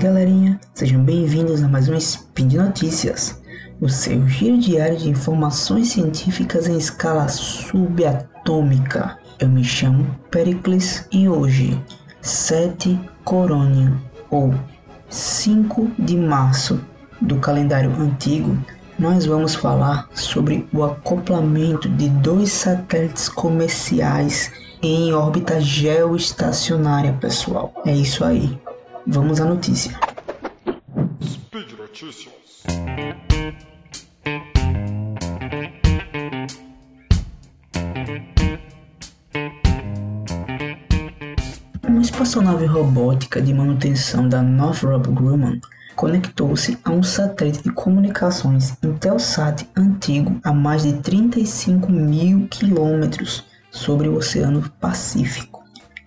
galerinha, sejam bem-vindos a mais um Spin de Notícias, o seu giro diário de informações científicas em escala subatômica. Eu me chamo Pericles e hoje, 7 Corônio, ou 5 de março do calendário antigo, nós vamos falar sobre o acoplamento de dois satélites comerciais em órbita geoestacionária, pessoal. É isso aí. Vamos à notícia. Speed Notícias. Uma espaçonave robótica de manutenção da Northrop Grumman conectou-se a um satélite de comunicações Intelsat antigo a mais de 35 mil quilômetros sobre o Oceano Pacífico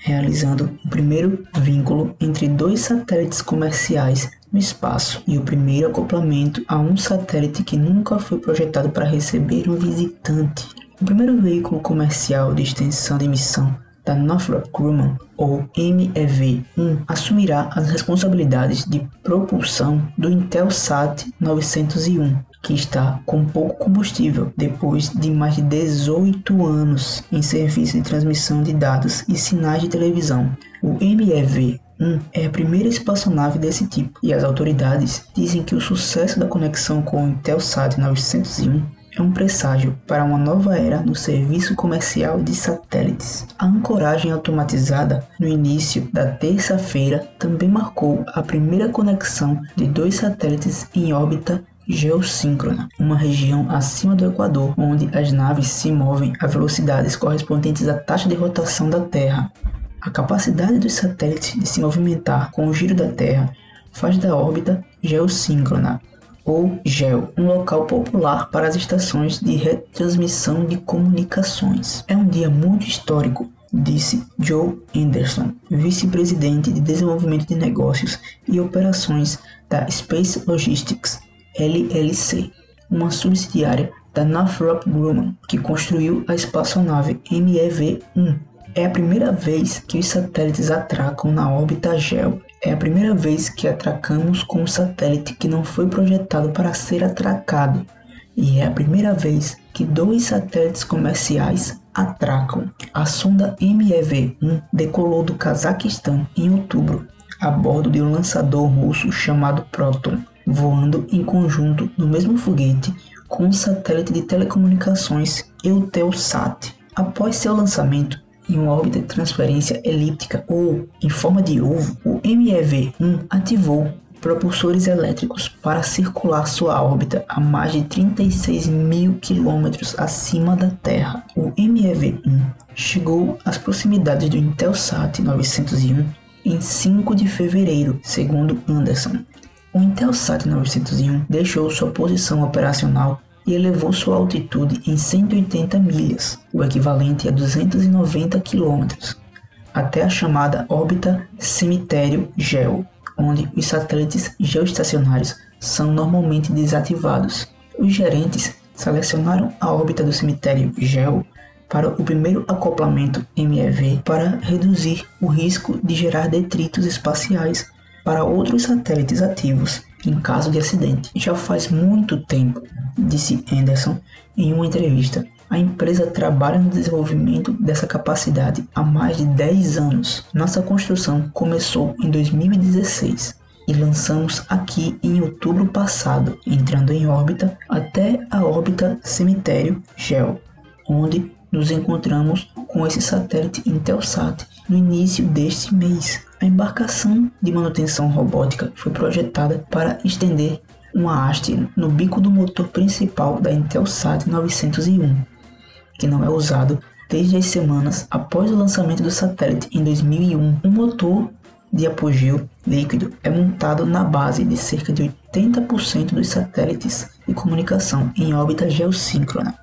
realizando o primeiro vínculo entre dois satélites comerciais no espaço e o primeiro acoplamento a um satélite que nunca foi projetado para receber um visitante. O primeiro veículo comercial de extensão de missão da Northrop Grumman, ou MEV-1, assumirá as responsabilidades de propulsão do Intelsat 901, que está com pouco combustível depois de mais de 18 anos em serviço de transmissão de dados e sinais de televisão. O MEV 1 é a primeira espaçonave desse tipo, e as autoridades dizem que o sucesso da conexão com o Intelsat 901 é um presságio para uma nova era no serviço comercial de satélites. A ancoragem automatizada no início da terça-feira também marcou a primeira conexão de dois satélites em órbita geossíncrona, uma região acima do Equador, onde as naves se movem a velocidades correspondentes à taxa de rotação da Terra. A capacidade dos satélites de se movimentar com o giro da Terra faz da órbita geossíncrona, ou GEO, um local popular para as estações de retransmissão de comunicações. É um dia muito histórico, disse Joe Anderson, vice-presidente de desenvolvimento de negócios e operações da Space Logistics LLC, uma subsidiária da Northrop Grumman, que construiu a espaçonave MEV-1. É a primeira vez que os satélites atracam na órbita GEO. É a primeira vez que atracamos com um satélite que não foi projetado para ser atracado. E é a primeira vez que dois satélites comerciais atracam. A sonda MEV-1 decolou do Cazaquistão em outubro a bordo de um lançador russo chamado Proton voando em conjunto no mesmo foguete com o satélite de telecomunicações Eutelsat. Após seu lançamento em uma órbita de transferência elíptica ou em forma de ovo, o MEV-1 ativou propulsores elétricos para circular sua órbita a mais de 36 mil quilômetros acima da Terra. O MEV-1 chegou às proximidades do Intelsat 901 em 5 de fevereiro, segundo Anderson, o Intelsat 901 deixou sua posição operacional e elevou sua altitude em 180 milhas, o equivalente a 290 quilômetros, até a chamada órbita cemitério GEO, onde os satélites geoestacionários são normalmente desativados. Os gerentes selecionaram a órbita do cemitério GEO para o primeiro acoplamento MEV para reduzir o risco de gerar detritos espaciais para outros satélites ativos em caso de acidente. Já faz muito tempo, disse Anderson em uma entrevista. A empresa trabalha no desenvolvimento dessa capacidade há mais de 10 anos. Nossa construção começou em 2016 e lançamos aqui em outubro passado, entrando em órbita até a órbita cemitério GEO, onde nos encontramos com esse satélite Intelsat no início deste mês. A embarcação de manutenção robótica foi projetada para estender uma haste no bico do motor principal da Intelsat 901, que não é usado desde as semanas após o lançamento do satélite em 2001. Um motor de apogeu líquido é montado na base de cerca de 80% dos satélites de comunicação em órbita geossíncrona.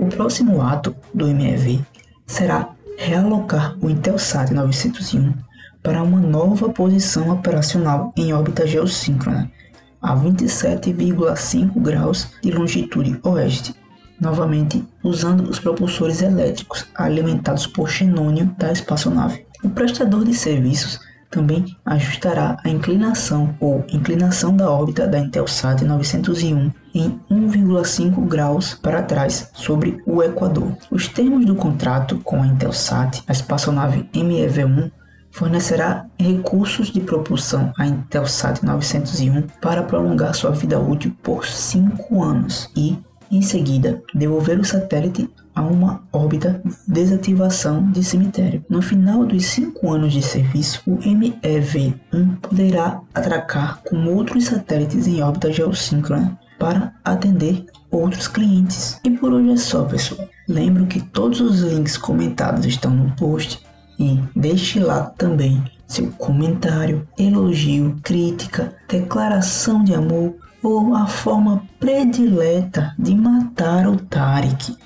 O próximo ato do MEV será realocar o Intelsat 901 para uma nova posição operacional em órbita geossíncrona, a 27,5 graus de longitude oeste, novamente usando os propulsores elétricos alimentados por xenônio da espaçonave. O prestador de serviços também ajustará a inclinação ou inclinação da órbita da Intelsat 901 em 1,5 graus para trás sobre o Equador. Os termos do contrato com a Intelsat, a espaçonave MEV-1, fornecerá recursos de propulsão à Intelsat 901 para prolongar sua vida útil por 5 anos e, em seguida, devolver o satélite a uma órbita desativação de cemitério. No final dos cinco anos de serviço, o MEV-1 poderá atracar com outros satélites em órbita geossíncrona para atender outros clientes. E por hoje é só, pessoal. Lembro que todos os links comentados estão no post e deixe lá também seu comentário, elogio, crítica, declaração de amor ou a forma predileta de matar o Tarek.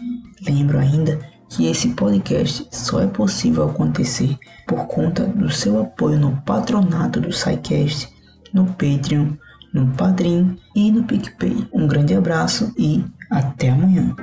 Lembro ainda que esse podcast só é possível acontecer por conta do seu apoio no patronato do SciCast, no Patreon, no Padrim e no PicPay. Um grande abraço e até amanhã.